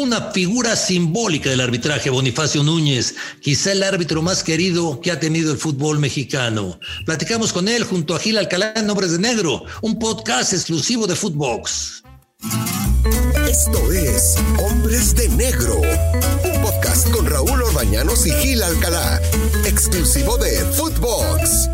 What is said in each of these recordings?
una figura simbólica del arbitraje, Bonifacio Núñez, quizá el árbitro más querido que ha tenido el fútbol mexicano. Platicamos con él junto a Gil Alcalá en Nombres de Negro, un podcast exclusivo de Footbox. Esto es Hombres de Negro, un podcast con Raúl Orbañanos y Gil Alcalá, exclusivo de Footbox.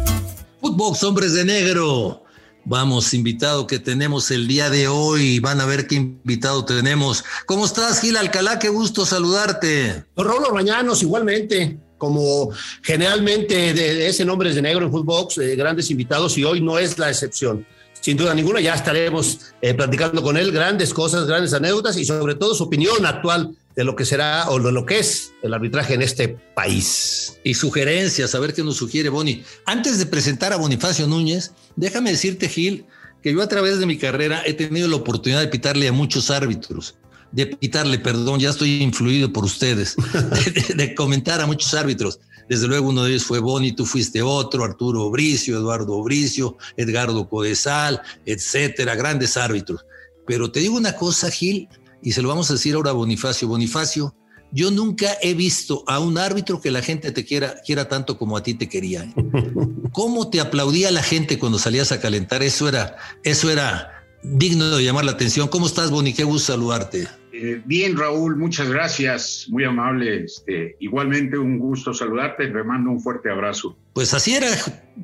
Footbox, Hombres de Negro. Vamos, invitado que tenemos el día de hoy. Van a ver qué invitado tenemos. ¿Cómo estás, Gil Alcalá? Qué gusto saludarte. Raúl Orbañanos, igualmente. Como generalmente de, ese nombre es de negro en Footbox, eh, grandes invitados y hoy no es la excepción. Sin duda ninguna, ya estaremos eh, platicando con él grandes cosas, grandes anécdotas y sobre todo su opinión actual de lo que será o de lo que es el arbitraje en este país. Y sugerencias, a ver qué nos sugiere Boni. Antes de presentar a Bonifacio Núñez, déjame decirte, Gil, que yo a través de mi carrera he tenido la oportunidad de pitarle a muchos árbitros, de pitarle, perdón, ya estoy influido por ustedes, de, comentar a muchos árbitros. Desde luego uno de ellos fue Boni, tú fuiste otro, Arturo Bricio, Eduardo Bricio, Edgardo Codesal, etcétera, grandes árbitros. Pero te digo una cosa, Gil, y se lo vamos a decir ahora a Bonifacio. Bonifacio, yo nunca he visto a un árbitro que la gente te quiera, quiera tanto como a ti te quería. ¿eh? ¿Cómo te aplaudía la gente cuando salías a calentar? Eso era, eso era digno de llamar la atención. ¿Cómo estás, Boni? Qué gusto saludarte. Eh, bien, Raúl, muchas gracias, muy amable. Este, igualmente un gusto saludarte, te mando un fuerte abrazo. Pues así era,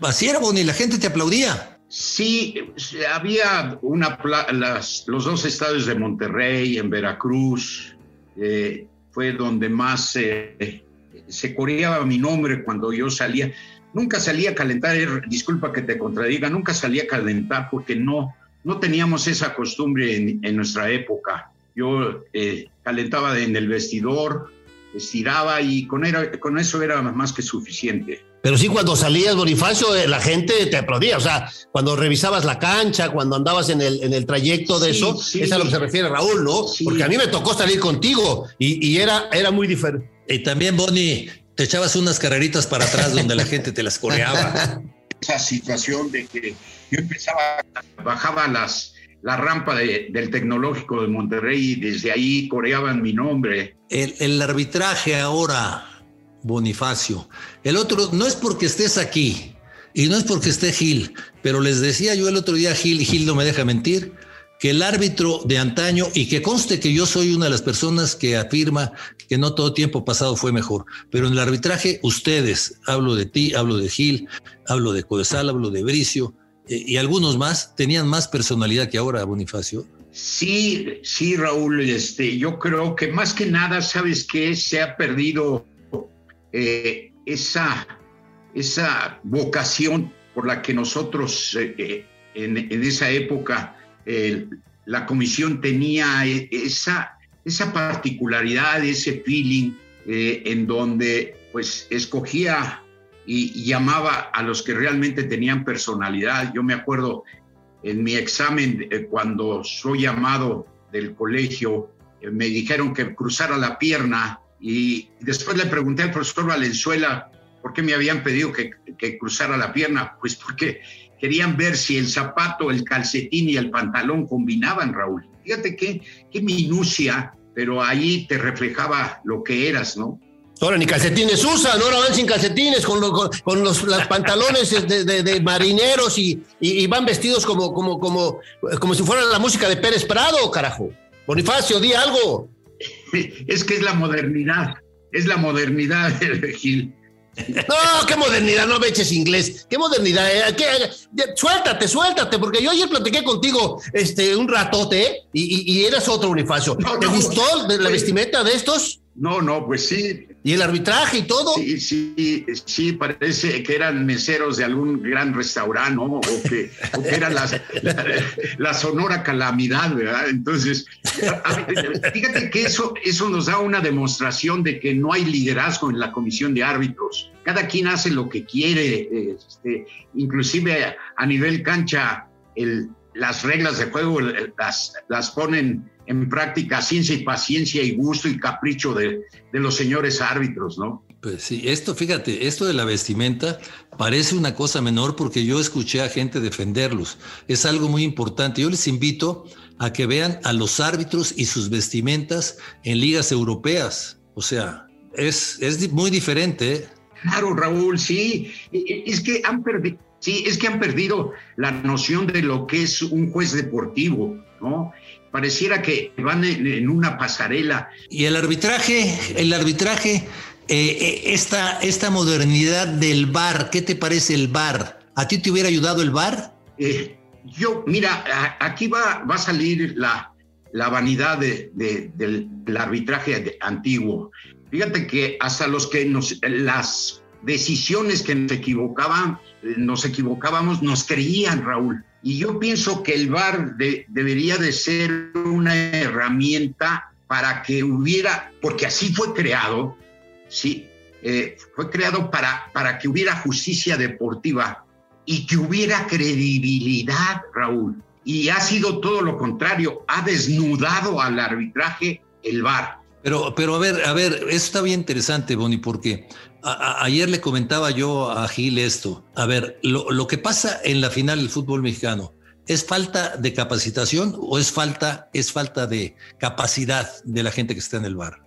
así era, Boni, la gente te aplaudía. Sí, había una las, los dos estados de Monterrey, en Veracruz, eh, fue donde más eh, se coreaba mi nombre cuando yo salía. Nunca salía a calentar, eh, disculpa que te contradiga, nunca salía a calentar porque no, no teníamos esa costumbre en, nuestra época. Yo calentaba en el vestidor, estiraba y con, era, con eso era más que suficiente. Pero sí, cuando salías, Bonifacio, eh, la gente te aplaudía. O sea, cuando revisabas la cancha, cuando andabas en el, en el trayecto de eso, es a lo que se refiere Raúl, ¿no? Porque a mí me tocó salir contigo y, era, era muy diferente. Y también, Boni, te echabas unas carreritas para atrás donde la gente te las coreaba. Esa situación de que yo empezaba, bajaba las, la rampa del tecnológico de Monterrey y desde ahí coreaban mi nombre. El, el arbitraje ahora Bonifacio. El otro, no es porque estés aquí y no es porque esté Gil, pero les decía yo el otro día Gil, y Gil no me deja mentir, que el árbitro de antaño, y que conste que yo soy una de las personas que afirma que no todo tiempo pasado fue mejor, pero en el arbitraje ustedes, hablo de ti, hablo de Gil, hablo de Codesal, hablo de Bricio, y algunos más, tenían más personalidad que ahora, Bonifacio. Sí, sí, Raúl, este, yo creo que más que nada, ¿sabes qué? Se ha perdido eh, esa, esa vocación por la que nosotros eh, eh, en, esa época la comisión tenía esa, esa particularidad, ese feeling en donde pues escogía y, llamaba a los que realmente tenían personalidad. Yo me acuerdo en mi examen cuando soy llamado del colegio, me dijeron que cruzara la pierna y después le pregunté al profesor Valenzuela por qué me habían pedido que, cruzara la pierna. Pues porque querían ver si el zapato, el calcetín y el pantalón combinaban, Raúl. Fíjate qué, qué minucia, pero ahí te reflejaba lo que eras, ¿no? Ahora ni calcetines usan, ahora van sin calcetines, con, con, los, pantalones de, marineros y, y, van vestidos como, como, como, como si fueran la música de Pérez Prado, carajo. Bonifacio, di algo. es que es la modernidad, es la modernidad, Gil. No, qué modernidad, no me eches inglés. Qué modernidad. Eh? Suéltate, suéltate, porque yo ayer platiqué contigo este, un ratote ¿eh? y, eras otro unifacio. ¿Te gustó la vestimenta de estos? No, no, pues sí. ¿Y el arbitraje y todo? Sí, sí, sí, parece que eran meseros de algún gran restaurante, ¿no? O que, era la, sonora calamidad, ¿verdad? Entonces, fíjate que eso, eso nos da una demostración de que no hay liderazgo en la comisión de árbitros. Cada quien hace lo que quiere, este, inclusive a nivel cancha, el, las reglas de juego las, las ponen en práctica ciencia y paciencia y gusto y capricho de, de, los señores árbitros, ¿no? Pues sí, esto, fíjate, esto de la vestimenta parece una cosa menor porque yo escuché a gente defenderlos. Es algo muy importante. Yo les invito a que vean a los árbitros y sus vestimentas en ligas europeas. O sea, es, es muy diferente. ¿eh? Claro, Raúl, sí. Es que han perdido, sí, es que han perdido la noción de lo que es un juez deportivo, ¿no? Pareciera que van en, una pasarela. Y el arbitraje, el arbitraje, eh, eh, esta, esta modernidad del VAR, ¿qué te parece el VAR? ¿A ti te hubiera ayudado el VAR? Eh, yo, mira, aquí va, va a salir la, la vanidad del, arbitraje antiguo. Fíjate que hasta los que nos, las decisiones que nos equivocaban, nos equivocábamos, nos creían, Raúl. Y yo pienso que el VAR debería de ser una herramienta para que hubiera, porque así fue creado, sí, eh, fue creado para, para que hubiera justicia deportiva y que hubiera credibilidad, Raúl. Y ha sido todo lo contrario, ha desnudado al arbitraje el VAR. Pero, pero a ver, a ver, eso está bien interesante, Bonnie, porque ayer le comentaba yo a Gil esto. A ver, lo, que pasa en la final del fútbol mexicano, ¿es falta de capacitación o es falta, es falta de capacidad de la gente que está en el bar?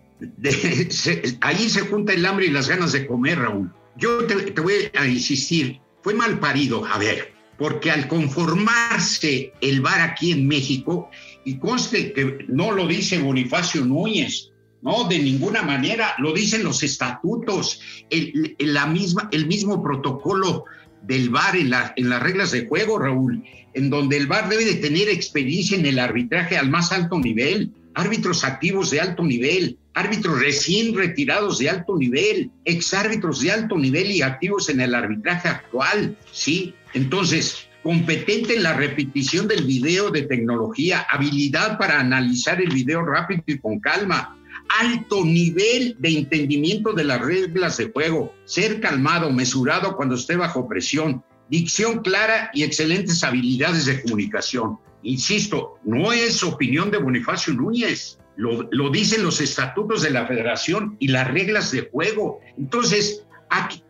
ahí se junta el hambre y las ganas de comer, Raúl. Yo te, te voy a insistir, fue mal parido, a ver, porque al conformarse el bar aquí en México, y conste que no lo dice Bonifacio Núñez, no, de ninguna manera, lo dicen los estatutos, el, la misma, el mismo protocolo del VAR en, en las reglas de juego, Raúl, en donde el VAR debe de tener experiencia en el arbitraje al más alto nivel, árbitros activos de alto nivel, árbitros recién retirados de alto nivel, exárbitros de alto nivel y activos en el arbitraje actual, ¿sí? Entonces, competente en la repetición del video de tecnología, habilidad para analizar el video rápido y con calma, alto nivel de entendimiento de las reglas de juego, ser calmado, mesurado cuando esté bajo presión, dicción clara y excelentes habilidades de comunicación. Insisto, no es opinión de Bonifacio Núñez, lo, lo dicen los estatutos de la federación y las reglas de juego. Entonces,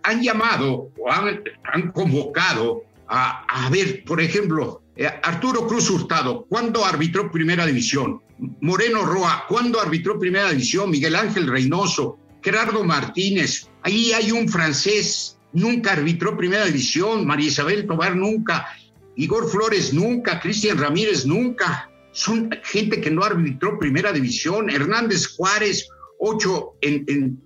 han llamado o han, han convocado a, a, ver, por ejemplo, eh, Arturo Cruz Hurtado, ¿cuándo arbitró Primera División? Moreno Roa, ¿cuándo arbitró Primera División? Miguel Ángel Reynoso, Gerardo Martínez, ahí hay un francés, nunca arbitró Primera División, María Isabel Tobar nunca, Igor Flores nunca, Cristian Ramírez nunca, son gente que no arbitró Primera División, Hernández Juárez, ocho en,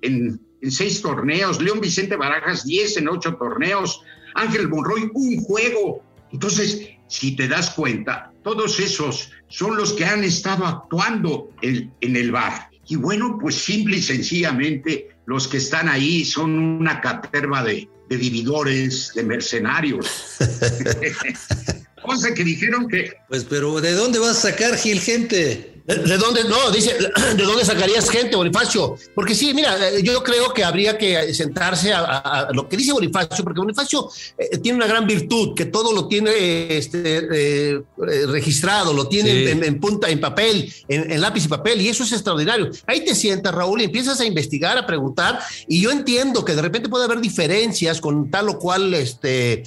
en seis torneos, León Vicente Barajas, diez en ocho torneos, Ángel Monroy, un juego. Entonces, si te das cuenta, todos esos son los que han estado actuando en, el bar. Y bueno, pues simple y sencillamente los que están ahí son una caterva de, de vividores, de mercenarios. Cosa que dijeron que... Pues pero ¿de dónde vas a sacar Gil gente? ¿De dónde? No, dice, ¿de dónde sacarías gente, Bonifacio? Porque sí, mira, eh, yo creo que habría que sentarse a, lo que dice Bonifacio, porque Bonifacio eh, tiene una gran virtud, que todo lo tiene este, eh, registrado, lo tiene en, punta, en papel, en, lápiz y papel, y eso es extraordinario. Ahí te sientas, Raúl, y empiezas a investigar, a preguntar, y yo entiendo que de repente puede haber diferencias con tal o cual este,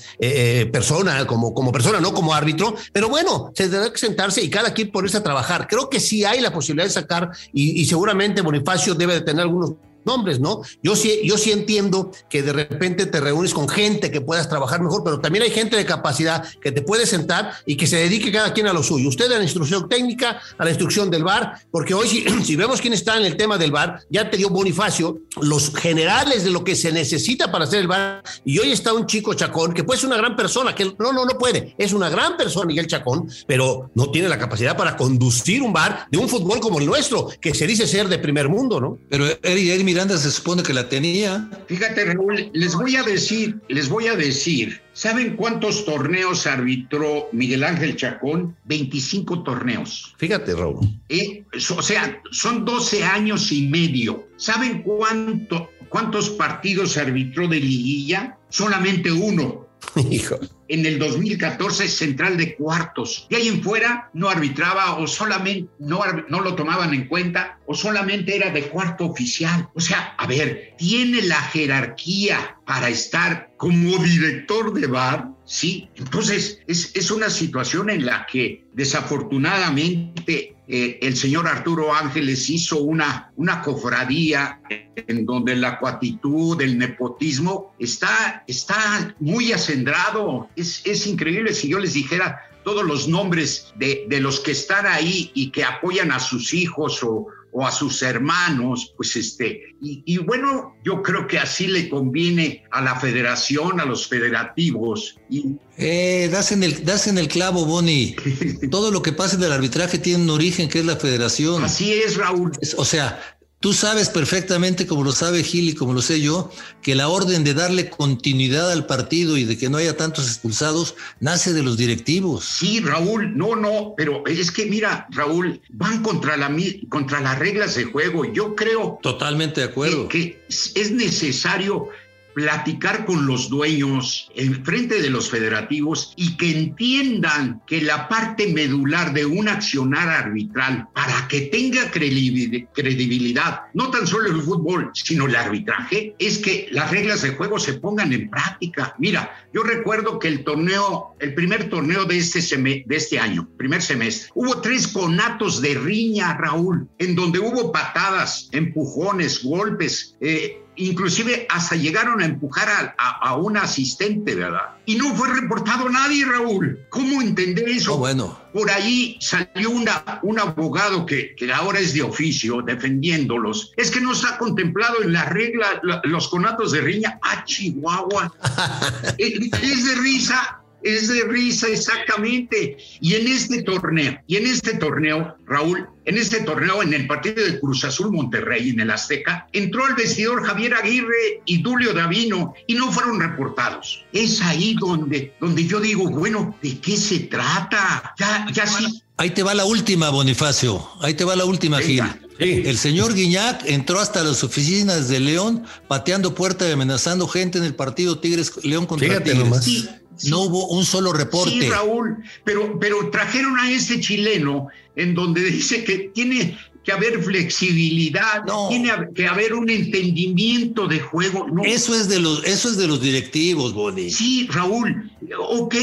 persona, como, como persona, no como árbitro, pero bueno, se tendrá que sentarse y cada quien ponerse a trabajar. Creo que sí sí hay la posibilidad de sacar, y, seguramente Bonifacio debe de tener algunos nombres, ¿no? Yo sí, yo sí entiendo que de repente te reúnes con gente que puedas trabajar mejor, pero también hay gente de capacidad que te puede sentar y que se dedique cada quien a lo suyo. Usted a la instrucción técnica, a la instrucción del bar, porque hoy si, si vemos quién está en el tema del bar, ya te dio Bonifacio los generales de lo que se necesita para hacer el bar, y hoy está un chico Chacón, que puede ser una gran persona, que no, no, no puede, es una gran persona Miguel Chacón, pero no tiene la capacidad para conducir un bar de un fútbol como el nuestro, que se dice ser de primer mundo, ¿no? Pero Eri, Eri Miranda se supone que la tenía. Fíjate, Raúl, les voy a decir, les voy a decir, ¿saben cuántos torneos arbitró Miguel Ángel Chacón? 25 torneos. Fíjate, Raúl. Eh, o sea, son 12 años y medio. ¿Saben cuánto, cuántos partidos arbitró de liguilla? Solamente uno. Hijo. En el 2014 central de cuartos. Y ahí en fuera no arbitraba o solamente no, no lo tomaban en cuenta o solamente era de cuarto oficial. O sea, a ver, tiene la jerarquía para estar como director de bar, ¿sí? Entonces, es, es una situación en la que desafortunadamente eh, el señor Arturo Ángeles hizo una, una cofradía en donde la cuatitud, el nepotismo está, está muy acendrado. Es, es increíble si yo les dijera todos los nombres de, de los que están ahí y que apoyan a sus hijos o, o a sus hermanos, pues este, y, bueno, yo creo que así le conviene a la federación, a los federativos. Y... Eh, das en el, das en el clavo, Boni. Todo lo que pasa en el arbitraje tiene un origen que es la federación. Así es, Raúl. o sea, Tú sabes perfectamente, como lo sabe Gil y como lo sé yo, que la orden de darle continuidad al partido y de que no haya tantos expulsados nace de los directivos. Sí, Raúl, no, no, pero es que mira, Raúl, van contra, la, contra las reglas de juego. Yo creo. Totalmente de acuerdo. que es necesario platicar con los dueños en frente de los federativos y que entiendan que la parte medular de un accionar arbitral para que tenga credibilidad, no tan solo el fútbol, sino el arbitraje, es que las reglas de juego se pongan en práctica. Mira, yo recuerdo que el torneo, el primer torneo de este, de este año, primer semestre, hubo tres conatos de riña, Raúl, en donde hubo patadas, empujones, golpes, eh, inclusive hasta llegaron a empujar a, un asistente, ¿verdad? Y no fue reportado nadie, Raúl. ¿Cómo entender eso? Oh, bueno. Por ahí salió una, un abogado que, que, ahora es de oficio defendiéndolos. Es que no está contemplado en la regla los conatos de riña. ¡Ah, Chihuahua! es de risa es de risa exactamente. Y en este torneo, y en este torneo, Raúl, en este torneo, en el partido de Cruz Azul Monterrey, en el Azteca, entró al vestidor Javier Aguirre y Tulio Davino y no fueron reportados. Es ahí donde, donde yo digo, bueno, ¿de qué se trata? Ya, ya sí. Ahí te va la última, Bonifacio. Ahí te va la última, Gil. El señor Guiñac entró hasta las oficinas de León pateando puerta y amenazando gente en el partido Tigres León contra Tigres. No hubo un solo reporte. Sí, Raúl, pero, pero trajeron a ese chileno en donde dice que tiene que haber flexibilidad, tiene que haber un entendimiento de juego. Eso es de los, eso es de los directivos, Boni. Sí, Raúl, ok.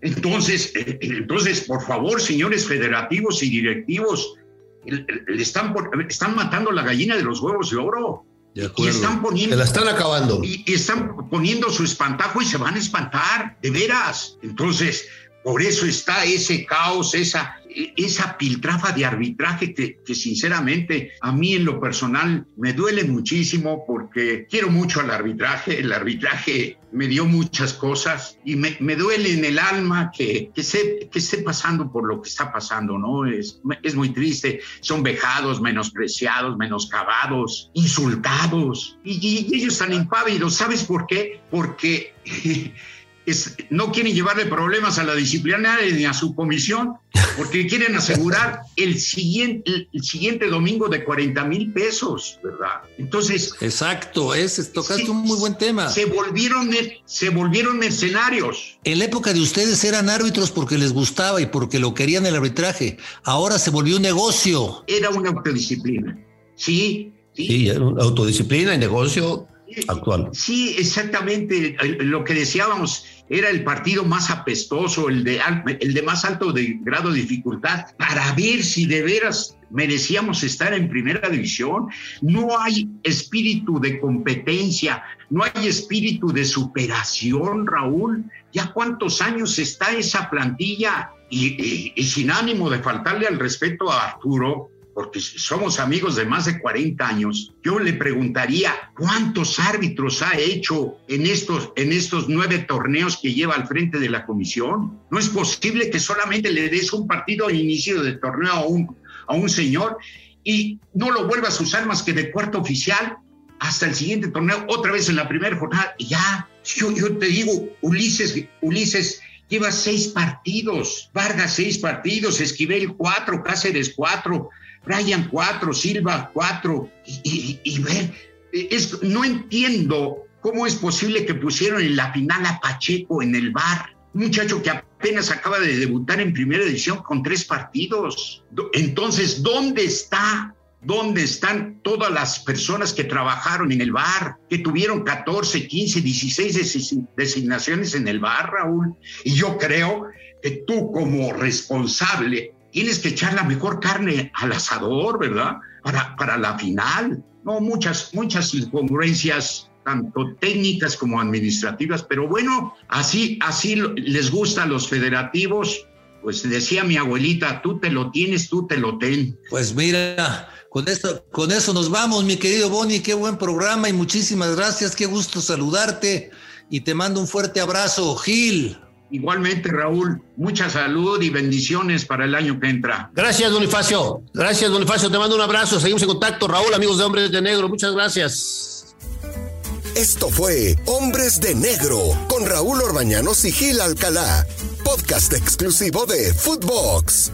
Entonces, eh, entonces, por favor, señores federativos y directivos, le están, están matando la gallina de los huevos de oro. Y están poniendo. Se la están acabando. Y, están poniendo su espantajo y se van a espantar, de veras. Entonces, por eso está ese caos, esa, esa piltrafa de arbitraje que, que, sinceramente a mí en lo personal me duele muchísimo porque quiero mucho al arbitraje, el arbitraje me dio muchas cosas y me, me duele en el alma que, que, esté, que esté pasando por lo que está pasando, ¿no? Es, es muy triste, son vejados, menospreciados, menoscabados, insultados y, y ellos están impávidos, ¿sabes por qué? Porque... no quieren llevarle problemas a la disciplina ni a su comisión, porque quieren asegurar el siguiente, el siguiente domingo de 40 mil pesos, ¿verdad? Entonces. Exacto, es, tocaste un muy buen tema. Se volvieron, se volvieron mercenarios. En la época de ustedes eran árbitros porque les gustaba y porque lo querían el arbitraje. Ahora se volvió un negocio. Era una autodisciplina. Sí. Sí, sí autodisciplina y negocio actual. Sí, exactamente. Lo que decíamos era el partido más apestoso, el de, el de más alto de grado de dificultad, para ver si de veras merecíamos estar en primera división. No hay espíritu de competencia, no hay espíritu de superación, Raúl. ¿Ya cuántos años está esa plantilla? y sin ánimo de faltarle al respeto a Arturo, porque somos amigos de más de 40 años, yo le preguntaría cuántos árbitros ha hecho en estos, en estos nueve torneos que lleva al frente de la comisión. No es posible que solamente le des un partido al inicio del torneo a un, a un señor y no lo vuelvas a usar más que de cuarto oficial hasta el siguiente torneo, otra vez en la primera jornada, y ya. Yo, yo te digo, Ulises, Ulises lleva seis partidos, Vargas seis partidos, Esquivel cuatro, Cáceres cuatro, Brian 4, Silva 4, y, ver, es, no entiendo cómo es posible que pusieron en la final a Pacheco en el bar. Un muchacho que apenas acaba de debutar en primera edición con tres partidos. Entonces, ¿dónde está ¿Dónde están todas las personas que trabajaron en el bar, que tuvieron 14, 15, 16 designaciones en el bar, Raúl? Y yo creo que tú como responsable tienes que echar la mejor carne al asador, ¿verdad? Para, para la final. No, muchas, muchas incongruencias tanto técnicas como administrativas, pero bueno, así, así les gusta a los federativos. Pues decía mi abuelita, tú te lo tienes, tú te lo ten. Pues mira, con eso, con eso nos vamos, mi querido Bonnie. Qué buen programa y muchísimas gracias. Qué gusto saludarte y te mando un fuerte abrazo, Gil. Igualmente, Raúl, mucha salud y bendiciones para el año que entra. Gracias, Bonifacio. Gracias, Bonifacio. Te mando un abrazo. Seguimos en contacto. Raúl, amigos de Hombres de Negro, muchas gracias. Esto fue Hombres de Negro con Raúl Orbañanos y Gil Alcalá, podcast exclusivo de Footbox.